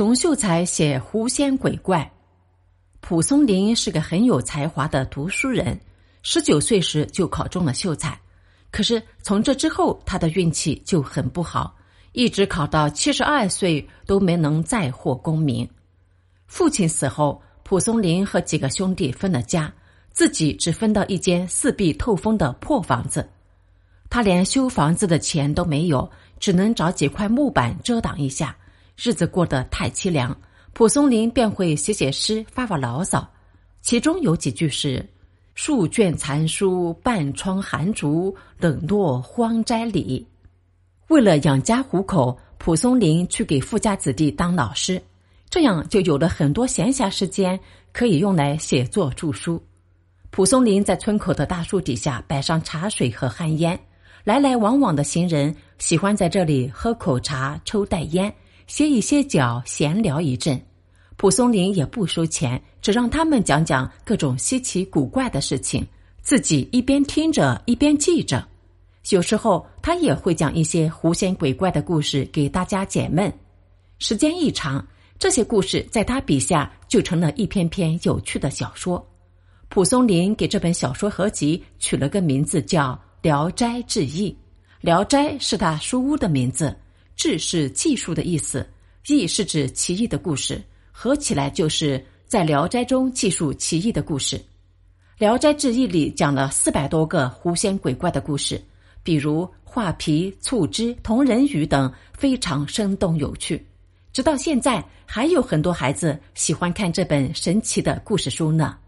穷秀才写狐仙鬼怪。蒲松龄是个很有才华的读书人，十九岁时就考中了秀才。可是从这之后，他的运气就很不好，一直考到七十二岁都没能再获功名。父亲死后，蒲松龄和几个兄弟分了家，自己只分到一间四壁透风的破房子。他连修房子的钱都没有，只能找几块木板遮挡一下，日子过得太凄凉。蒲松龄便会写写诗发发牢骚，其中有几句是：“数卷残书，半窗寒烛，冷落荒斋里。”为了养家糊口，蒲松龄去给富家子弟当老师，这样就有了很多闲暇时间可以用来写作著书。蒲松龄在村口的大树底下摆上茶水和旱烟，来来往往的行人喜欢在这里喝口茶、抽袋烟。歇一歇脚，闲聊一阵，蒲松龄也不收钱，只让他们讲讲各种稀奇古怪的事情，自己一边听着一边记着。有时候他也会讲一些狐仙鬼怪的故事给大家解闷。时间一长，这些故事在他笔下就成了一篇篇有趣的小说。蒲松龄给这本小说合集取了个名字叫《聊斋志异》，聊斋是他书屋的名字。志是技术的意思，意是指奇异的故事，合起来就是在《聊斋》中记述奇异的故事。《聊斋志异》里讲了四百多个狐仙鬼怪的故事，比如画皮、醋汁、同人语等，非常生动有趣。直到现在，还有很多孩子喜欢看这本神奇的故事书呢。